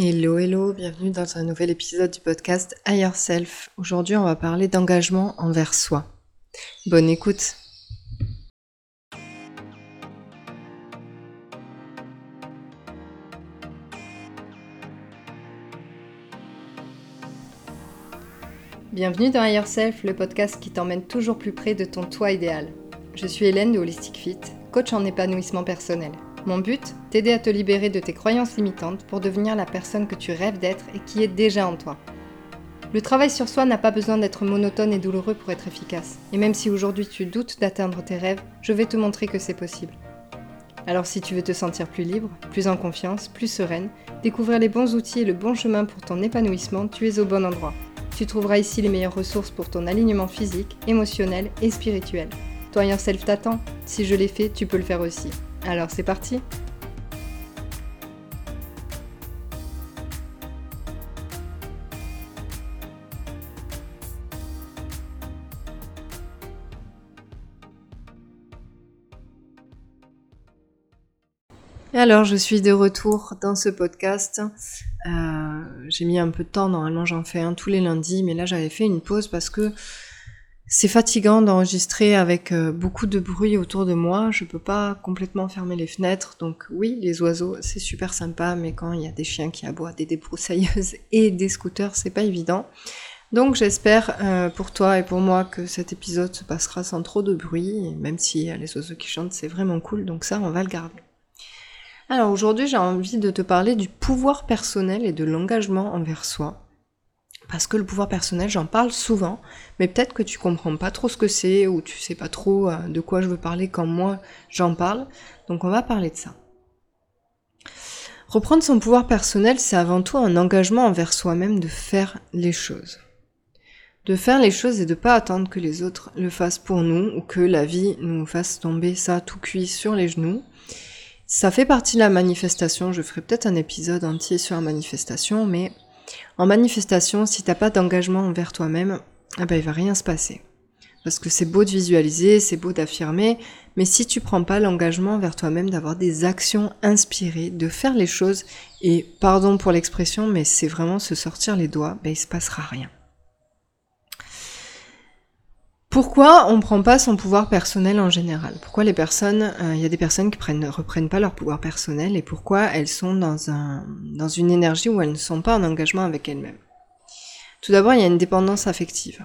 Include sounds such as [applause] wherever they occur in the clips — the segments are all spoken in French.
Hello, hello, bienvenue dans un nouvel épisode du podcast Higher Self. Aujourd'hui, on va parler d'engagement envers soi. Bonne écoute. Bienvenue dans Higher Self, le podcast qui t'emmène toujours plus près de ton toi idéal. Je suis Hélène de Holistic Fit, coach en épanouissement personnel. Mon but T'aider à te libérer de tes croyances limitantes pour devenir la personne que tu rêves d'être et qui est déjà en toi. Le travail sur soi n'a pas besoin d'être monotone et douloureux pour être efficace. Et même si aujourd'hui tu doutes d'atteindre tes rêves, je vais te montrer que c'est possible. Alors si tu veux te sentir plus libre, plus en confiance, plus sereine, découvrir les bons outils et le bon chemin pour ton épanouissement, tu es au bon endroit. Tu trouveras ici les meilleures ressources pour ton alignement physique, émotionnel et spirituel. Toi Self t'attend. Si je l'ai fait, tu peux le faire aussi. Alors c'est parti alors, je suis de retour dans ce podcast. Euh, j'ai mis un peu de temps, normalement j'en fais un tous les lundis, mais là j'avais fait une pause parce que c'est fatigant d'enregistrer avec euh, beaucoup de bruit autour de moi. Je peux pas complètement fermer les fenêtres. Donc oui, les oiseaux, c'est super sympa, mais quand il y a des chiens qui aboient, des débroussailleuses [laughs] et des scooters, c'est pas évident. Donc j'espère euh, pour toi et pour moi que cet épisode se passera sans trop de bruit, même si a les oiseaux qui chantent, c'est vraiment cool, donc ça on va le garder. Alors aujourd'hui j'ai envie de te parler du pouvoir personnel et de l'engagement envers soi parce que le pouvoir personnel, j'en parle souvent, mais peut-être que tu comprends pas trop ce que c'est ou tu sais pas trop euh, de quoi je veux parler quand moi j'en parle. Donc on va parler de ça. Reprendre son pouvoir personnel, c'est avant tout un engagement envers soi-même de faire les choses. De faire les choses et de pas attendre que les autres le fassent pour nous ou que la vie nous fasse tomber ça tout cuit sur les genoux. Ça fait partie de la manifestation, je ferai peut-être un épisode entier sur la manifestation, mais en manifestation, si t'as pas d'engagement envers toi-même, ah ben il va rien se passer. Parce que c'est beau de visualiser, c'est beau d'affirmer, mais si tu prends pas l'engagement envers toi-même d'avoir des actions inspirées, de faire les choses, et pardon pour l'expression, mais c'est vraiment se sortir les doigts, ben il se passera rien. Pourquoi on ne prend pas son pouvoir personnel en général? Pourquoi les personnes, euh, il y a des personnes qui ne reprennent pas leur pouvoir personnel et pourquoi elles sont dans, un, dans une énergie où elles ne sont pas en engagement avec elles-mêmes? Tout d'abord, il y a une dépendance affective.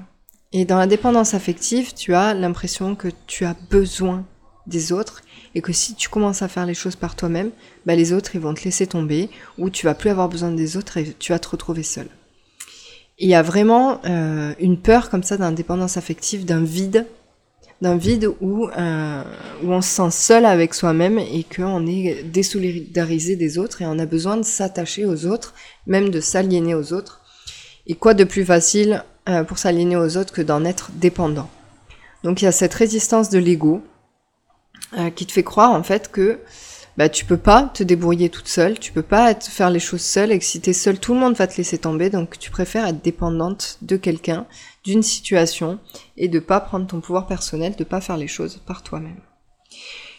Et dans la dépendance affective, tu as l'impression que tu as besoin des autres et que si tu commences à faire les choses par toi-même, bah les autres ils vont te laisser tomber ou tu vas plus avoir besoin des autres et tu vas te retrouver seul il y a vraiment euh, une peur comme ça d'indépendance affective, d'un vide, d'un vide où, euh, où on se sent seul avec soi-même et qu'on est désolidarisé des autres et on a besoin de s'attacher aux autres, même de s'aliéner aux autres. Et quoi de plus facile euh, pour s'aliéner aux autres que d'en être dépendant? Donc il y a cette résistance de l'ego qui te fait croire en fait que bah tu peux pas te débrouiller toute seule, tu peux pas être, faire les choses seule et que si t'es seule, tout le monde va te laisser tomber, donc tu préfères être dépendante de quelqu'un, d'une situation, et de pas prendre ton pouvoir personnel, de pas faire les choses par toi-même.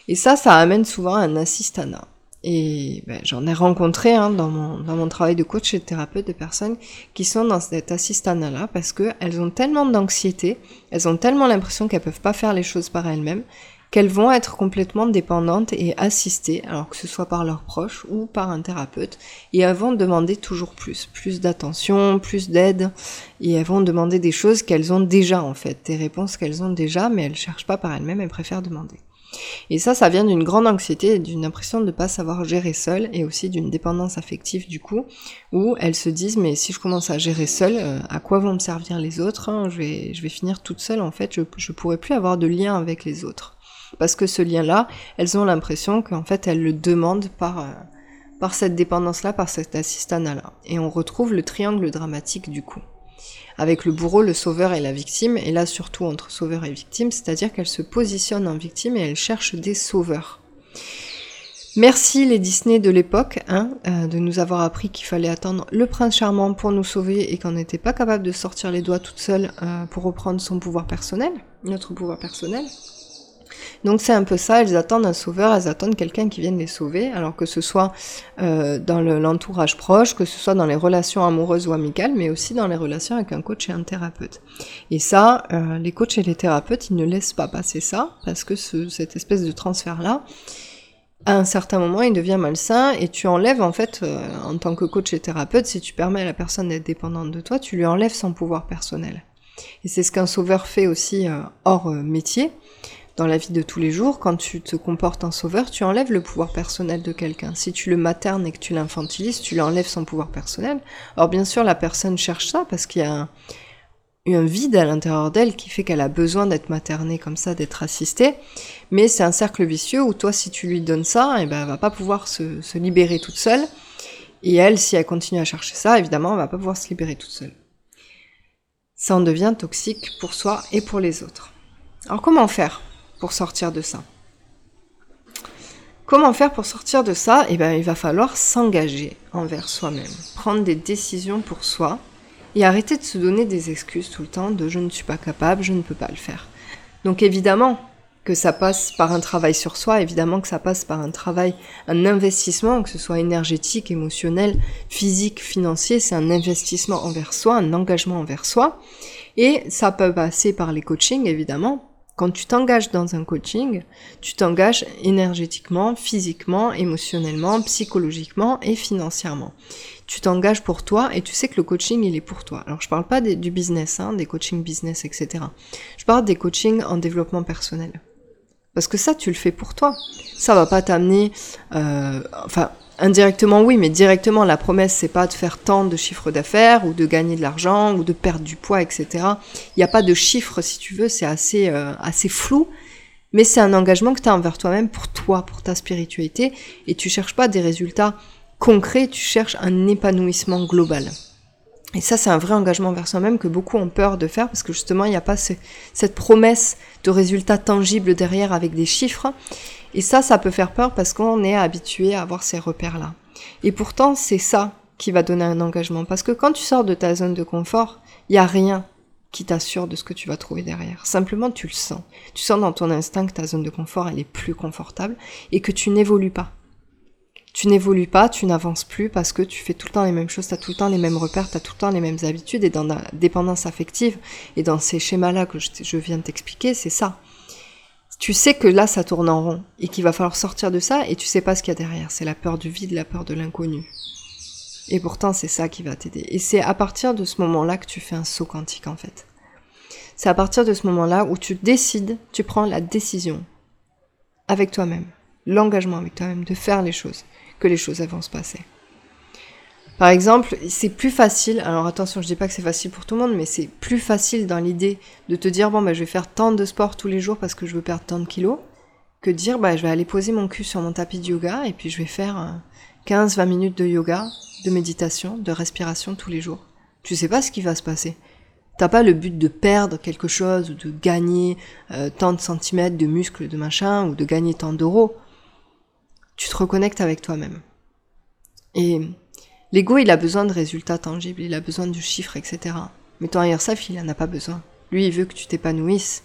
Et ça, ça amène souvent un assistana. Et ben, j'en ai rencontré hein, dans, mon, dans mon travail de coach et de thérapeute de personnes qui sont dans cet assistana-là parce qu'elles ont tellement d'anxiété, elles ont tellement l'impression qu'elles peuvent pas faire les choses par elles-mêmes, qu'elles vont être complètement dépendantes et assistées, alors que ce soit par leurs proches ou par un thérapeute, et elles vont demander toujours plus, plus d'attention, plus d'aide, et elles vont demander des choses qu'elles ont déjà en fait, des réponses qu'elles ont déjà, mais elles cherchent pas par elles-mêmes, elles préfèrent demander. Et ça, ça vient d'une grande anxiété, d'une impression de ne pas savoir gérer seule, et aussi d'une dépendance affective du coup, où elles se disent mais si je commence à gérer seule, euh, à quoi vont me servir les autres hein? Je, vais, je vais finir toute seule en fait, je, je pourrai plus avoir de lien avec les autres. Parce que ce lien-là, elles ont l'impression qu'en fait, elles le demandent par, euh, par cette dépendance-là, par cet assistana-là. Et on retrouve le triangle dramatique du coup. Avec le bourreau, le sauveur et la victime, et là surtout entre sauveur et victime, c'est-à-dire qu'elles se positionnent en victime et elles cherchent des sauveurs. Merci les Disney de l'époque hein, euh, de nous avoir appris qu'il fallait attendre le prince charmant pour nous sauver et qu'on n'était pas capable de sortir les doigts toute seule euh, pour reprendre son pouvoir personnel, notre pouvoir personnel. Donc c'est un peu ça, elles attendent un sauveur, elles attendent quelqu'un qui vienne les sauver, alors que ce soit euh, dans l'entourage proche, que ce soit dans les relations amoureuses ou amicales, mais aussi dans les relations avec un coach et un thérapeute. Et ça, euh, les coachs et les thérapeutes, ils ne laissent pas passer ça, parce que ce, cette espèce de transfert-là, à un certain moment, il devient malsain et tu enlèves en fait, euh, en tant que coach et thérapeute, si tu permets à la personne d'être dépendante de toi, tu lui enlèves son pouvoir personnel. Et c'est ce qu'un sauveur fait aussi hors métier, dans la vie de tous les jours. Quand tu te comportes en sauveur, tu enlèves le pouvoir personnel de quelqu'un. Si tu le maternes et que tu l'infantilises, tu lui enlèves son pouvoir personnel. Alors bien sûr, la personne cherche ça parce qu'il y a un, un vide à l'intérieur d'elle qui fait qu'elle a besoin d'être maternée comme ça, d'être assistée. Mais c'est un cercle vicieux où toi, si tu lui donnes ça, eh ben, elle va pas pouvoir se, se, libérer toute seule. Et elle, si elle continue à chercher ça, évidemment, elle va pas pouvoir se libérer toute seule. Ça en devient toxique pour soi et pour les autres. Alors comment faire? Sortir de ça Comment faire pour sortir de ça? Eh ben, il va falloir s'engager envers soi-même, prendre des décisions pour soi, et arrêter de se donner des excuses tout le temps de je ne suis pas capable, je ne peux pas le faire. Donc évidemment que ça passe par un travail sur soi, évidemment que ça passe par un travail, un investissement, que ce soit énergétique, émotionnel, physique, financier, c'est un investissement envers soi, un engagement envers soi. Et ça peut passer par les coachings, évidemment, quand tu t'engages dans un coaching, tu t'engages énergétiquement, physiquement, émotionnellement, psychologiquement et financièrement. Tu t'engages pour toi et tu sais que le coaching il est pour toi. Alors je parle pas du business, hein, des coachings business, etc. Je parle des coachings en développement personnel. Parce que ça, tu le fais pour toi. Ça va pas t'amener, euh, enfin, Indirectement, oui, mais directement, la promesse, c'est pas de faire tant de chiffres d'affaires ou de gagner de l'argent ou de perdre du poids, etc. Il n'y a pas de chiffres, si tu veux, c'est assez, euh, assez flou, mais c'est un engagement que tu as envers toi-même pour toi, pour ta spiritualité, et tu cherches pas des résultats concrets, tu cherches un épanouissement global. Et ça, c'est un vrai engagement envers soi-même que beaucoup ont peur de faire parce que justement, il n'y a pas cette promesse de résultats tangibles derrière avec des chiffres. Et ça, ça peut faire peur parce qu'on est habitué à avoir ces repères-là. Et pourtant, c'est ça qui va donner un engagement. Parce que quand tu sors de ta zone de confort, il n'y a rien qui t'assure de ce que tu vas trouver derrière. Simplement, tu le sens. Tu sens dans ton instinct que ta zone de confort, elle est plus confortable et que tu n'évolues pas. Tu n'évolues pas, tu n'avances plus parce que tu fais tout le temps les mêmes choses, tu as tout le temps les mêmes repères, tu as tout le temps les mêmes habitudes et dans la dépendance affective et dans ces schémas-là que je viens de t'expliquer, c'est ça tu sais que là ça tourne en rond et qu'il va falloir sortir de ça et tu sais pas ce qu'il y a derrière. C'est la peur du vide, la peur de l'inconnu. Et pourtant c'est ça qui va t'aider. Et c'est à partir de ce moment-là que tu fais un saut quantique en fait. C'est à partir de ce moment-là où tu décides, tu prends la décision avec toi-même, l'engagement avec toi-même de faire les choses, que les choses vont se passer. Par exemple, c'est plus facile, alors attention, je dis pas que c'est facile pour tout le monde, mais c'est plus facile dans l'idée de te dire, bon, bah, je vais faire tant de sport tous les jours parce que je veux perdre tant de kilos, que de dire, bah, je vais aller poser mon cul sur mon tapis de yoga et puis je vais faire 15-20 euh, minutes de yoga, de méditation, de respiration tous les jours. Tu sais pas ce qui va se passer. T'as pas le but de perdre quelque chose ou de gagner euh, tant de centimètres de muscles, de machin, ou de gagner tant d'euros. Tu te reconnectes avec toi-même. Et L'ego, il a besoin de résultats tangibles, il a besoin de chiffres, etc. Mais ton higher self, il en a pas besoin. Lui, il veut que tu t'épanouisses.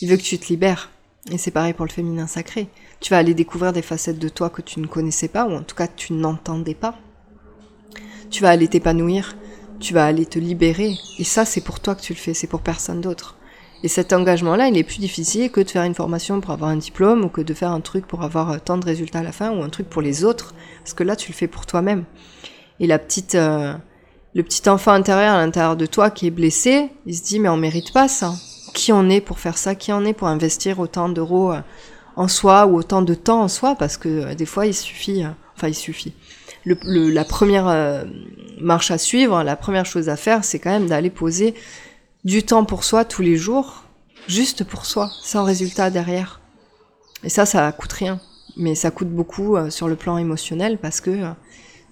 Il veut que tu te libères. Et c'est pareil pour le féminin sacré. Tu vas aller découvrir des facettes de toi que tu ne connaissais pas, ou en tout cas tu n'entendais pas. Tu vas aller t'épanouir, tu vas aller te libérer. Et ça, c'est pour toi que tu le fais, c'est pour personne d'autre. Et cet engagement-là, il est plus difficile que de faire une formation pour avoir un diplôme, ou que de faire un truc pour avoir tant de résultats à la fin, ou un truc pour les autres, parce que là, tu le fais pour toi-même et la petite, euh, le petit enfant intérieur à l'intérieur de toi qui est blessé, il se dit mais on mérite pas ça. Qui on est pour faire ça? Qui on est pour investir autant d'euros euh, en soi ou autant de temps en soi? Parce que euh, des fois il suffit, enfin il suffit. La première marche à suivre, la première chose à faire, c'est quand même d'aller poser du temps pour soi tous les jours, juste pour soi, sans résultat derrière. Et ça, ça coûte rien, mais ça coûte beaucoup sur le plan émotionnel parce que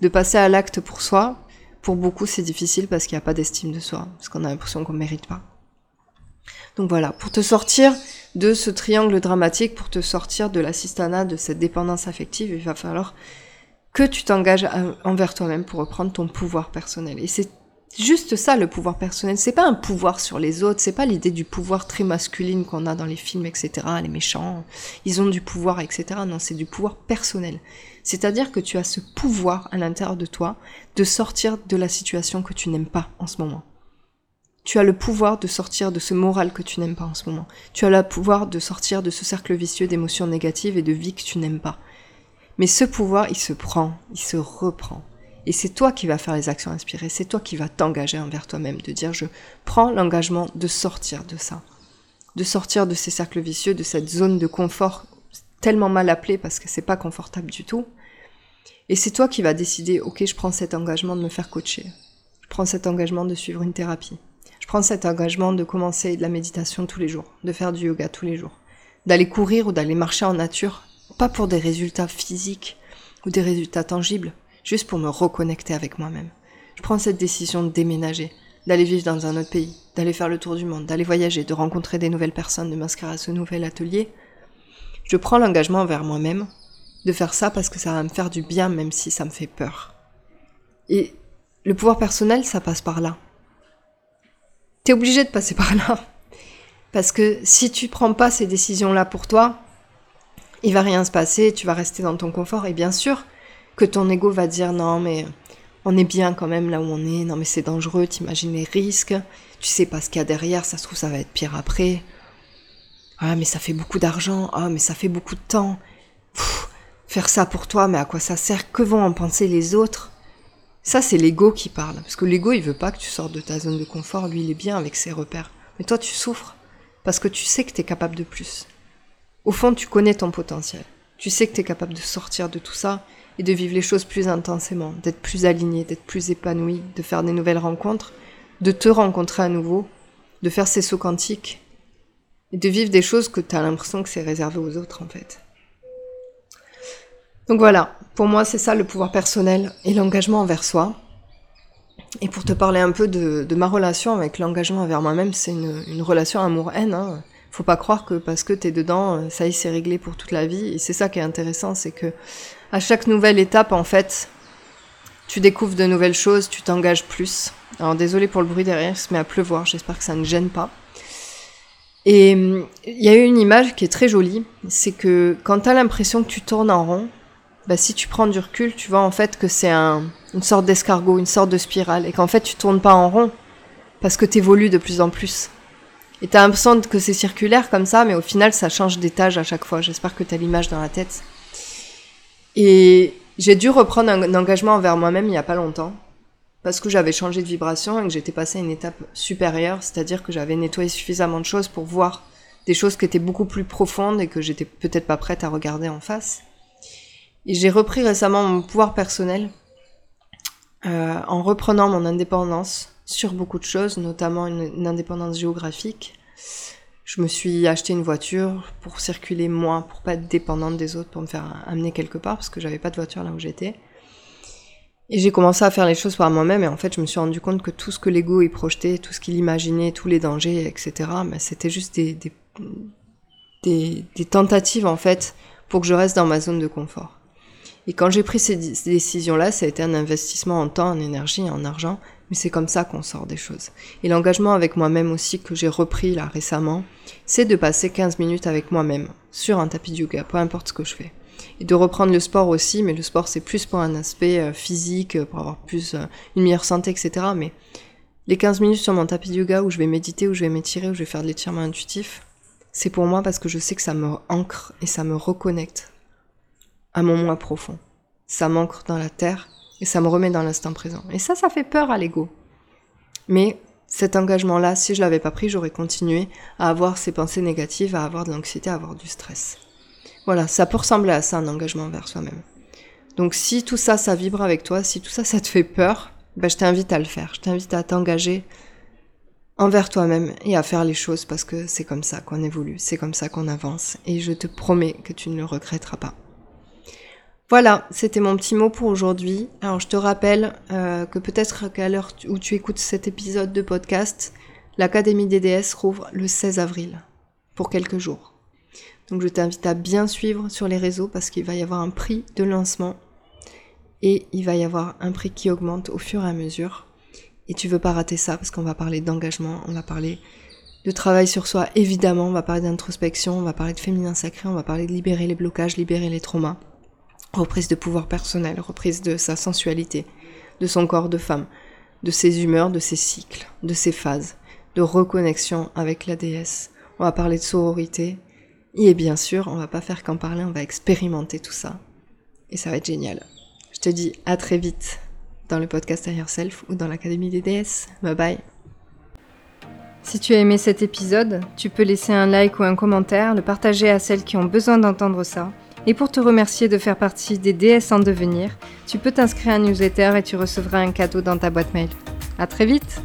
de passer à l'acte pour soi, pour beaucoup c'est difficile parce qu'il n'y a pas d'estime de soi, parce qu'on a l'impression qu'on ne mérite pas. Donc voilà, pour te sortir de ce triangle dramatique, pour te sortir de l'assistanat, de cette dépendance affective, il va falloir que tu t'engages envers toi-même pour reprendre ton pouvoir personnel. Et c'est Juste ça, le pouvoir personnel. C'est pas un pouvoir sur les autres, c'est pas l'idée du pouvoir très masculine qu'on a dans les films, etc. Les méchants, ils ont du pouvoir, etc. Non, c'est du pouvoir personnel. C'est-à-dire que tu as ce pouvoir à l'intérieur de toi de sortir de la situation que tu n'aimes pas en ce moment. Tu as le pouvoir de sortir de ce moral que tu n'aimes pas en ce moment. Tu as le pouvoir de sortir de ce cercle vicieux d'émotions négatives et de vie que tu n'aimes pas. Mais ce pouvoir, il se prend, il se reprend. Et c'est toi qui vas faire les actions inspirées, c'est toi qui vas t'engager envers toi-même, de dire je prends l'engagement de sortir de ça, de sortir de ces cercles vicieux, de cette zone de confort tellement mal appelée parce que c'est pas confortable du tout. Et c'est toi qui vas décider, ok, je prends cet engagement de me faire coacher, je prends cet engagement de suivre une thérapie, je prends cet engagement de commencer de la méditation tous les jours, de faire du yoga tous les jours, d'aller courir ou d'aller marcher en nature, pas pour des résultats physiques ou des résultats tangibles, juste pour me reconnecter avec moi-même. Je prends cette décision de déménager, d'aller vivre dans un autre pays, d'aller faire le tour du monde, d'aller voyager, de rencontrer des nouvelles personnes, de m'inscrire à ce nouvel atelier. Je prends l'engagement envers moi-même de faire ça parce que ça va me faire du bien même si ça me fait peur. Et le pouvoir personnel, ça passe par là. T'es obligé de passer [laughs] par là. Parce que si tu prends pas ces décisions-là pour toi, il va rien se passer, tu vas rester dans ton confort. Et bien sûr, que ton ego va dire non mais on est bien quand même là où on est, non mais c'est dangereux, t'imagines les risques, tu sais pas ce qu'il y a derrière, ça se trouve ça va être pire après. Ah mais ça fait beaucoup d'argent, ah mais ça fait beaucoup de temps. faire ça pour toi, mais à quoi ça sert? Que vont en penser les autres? Ça c'est l'ego qui parle, parce que l'ego il veut pas que tu sortes de ta zone de confort, lui il est bien avec ses repères. Mais toi tu souffres, parce que tu sais que t'es capable de plus. Au fond tu connais ton potentiel, tu sais que t'es capable de sortir de tout ça, et de vivre les choses plus intensément, d'être plus aligné, d'être plus épanoui, de faire des nouvelles rencontres, de te rencontrer à nouveau, de faire ces sauts quantiques et de vivre des choses que tu as l'impression que c'est réservé aux autres en fait. Donc voilà, pour moi c'est ça le pouvoir personnel et l'engagement envers soi. Et pour te parler un peu de, ma relation avec l'engagement envers moi-même, c'est une, relation amour-haine. Hein. Faut pas croire que parce que t'es dedans, ça y est, c'est réglé pour toute la vie. Et c'est ça qui est intéressant, c'est que à chaque nouvelle étape, en fait, tu découvres de nouvelles choses, tu t'engages plus. Alors désolé pour le bruit derrière, il se met à pleuvoir, j'espère que ça ne gêne pas. Et hum, il y a une image qui est très jolie, c'est que quand tu as l'impression que tu tournes en rond, bah, si tu prends du recul, tu vois en fait que c'est un, une sorte d'escargot, une sorte de spirale, et qu'en fait tu tournes pas en rond, parce que tu évolues de plus en plus. Et tu as l'impression que c'est circulaire comme ça, mais au final ça change d'étage à chaque fois. J'espère que tu as l'image dans la tête. Et j'ai dû reprendre un, engagement envers moi-même il n'y a pas longtemps, parce que j'avais changé de vibration et que j'étais passé à une étape supérieure, c'est-à-dire que j'avais nettoyé suffisamment de choses pour voir des choses qui étaient beaucoup plus profondes et que j'étais peut-être pas prête à regarder en face. Et j'ai repris récemment mon pouvoir personnel euh, en reprenant mon indépendance sur beaucoup de choses, notamment une indépendance géographique, je me suis acheté une voiture pour circuler moins, pour pas être dépendante des autres, pour me faire amener quelque part, parce que j'avais pas de voiture là où j'étais. Et j'ai commencé à faire les choses par moi-même, et en fait, je me suis rendu compte que tout ce que l'ego y projetait, tout ce qu'il imaginait, tous les dangers, etc., ben, c'était juste des, tentatives, en fait, pour que je reste dans ma zone de confort. Et quand j'ai pris ces décisions-là, ça a été un investissement en temps, en énergie, en argent, mais c'est comme ça qu'on sort des choses. Et l'engagement avec moi-même aussi que j'ai repris là récemment, c'est de passer 15 minutes avec moi-même sur un tapis de yoga, peu importe ce que je fais. Et de reprendre le sport aussi, mais le sport c'est plus pour un aspect euh, physique, pour avoir plus euh, une meilleure santé, etc. Mais les 15 minutes sur mon tapis de yoga où je vais méditer, où je vais m'étirer, où je vais faire de l'étirement intuitif, c'est pour moi parce que je sais que ça me ancre et ça me reconnecte à mon moi profond. Ça m'ancre dans la terre et ça me remet dans l'instant présent. Et ça, ça fait peur à l'ego. Mais cet engagement-là, si je l'avais pas pris, j'aurais continué à avoir ces pensées négatives, à avoir de l'anxiété, à avoir du stress. Voilà, ça peut ressembler à ça, un engagement envers soi-même. Donc si tout ça, ça vibre avec toi, si tout ça, ça te fait peur, ben, je t'invite à le faire. Je t'invite à t'engager envers toi-même et à faire les choses parce que c'est comme ça qu'on évolue, c'est comme ça qu'on avance et je te promets que tu ne le regretteras pas. Voilà, c'était mon petit mot pour aujourd'hui. Alors je te rappelle euh, que peut-être qu'à l'heure où tu écoutes cet épisode de podcast, l'Académie DDS rouvre le 16 avril pour quelques jours. Donc je t'invite à bien suivre sur les réseaux parce qu'il va y avoir un prix de lancement et il va y avoir un prix qui augmente au fur et à mesure. Et tu veux pas rater ça parce qu'on va parler d'engagement, on va parler de travail sur soi, évidemment, on va parler d'introspection, on va parler de féminin sacré, on va parler de libérer les blocages, libérer les traumas, reprise de pouvoir personnel, reprise de sa sensualité, de son corps de femme, de ses humeurs, de ses cycles, de ses phases, de reconnexion avec la déesse. On va parler de sororité. Et bien sûr, on va pas faire qu'en parler, on va expérimenter tout ça. Et ça va être génial. Je te dis à très vite dans le podcast à Yourself ou dans l'Académie des déesses. Bye bye. Si tu as aimé cet épisode, tu peux laisser un like ou un commentaire, le partager à celles qui ont besoin d'entendre ça. Et pour te remercier de faire partie des DS en devenir, tu peux t'inscrire à un newsletter et tu recevras un cadeau dans ta boîte mail. À très vite!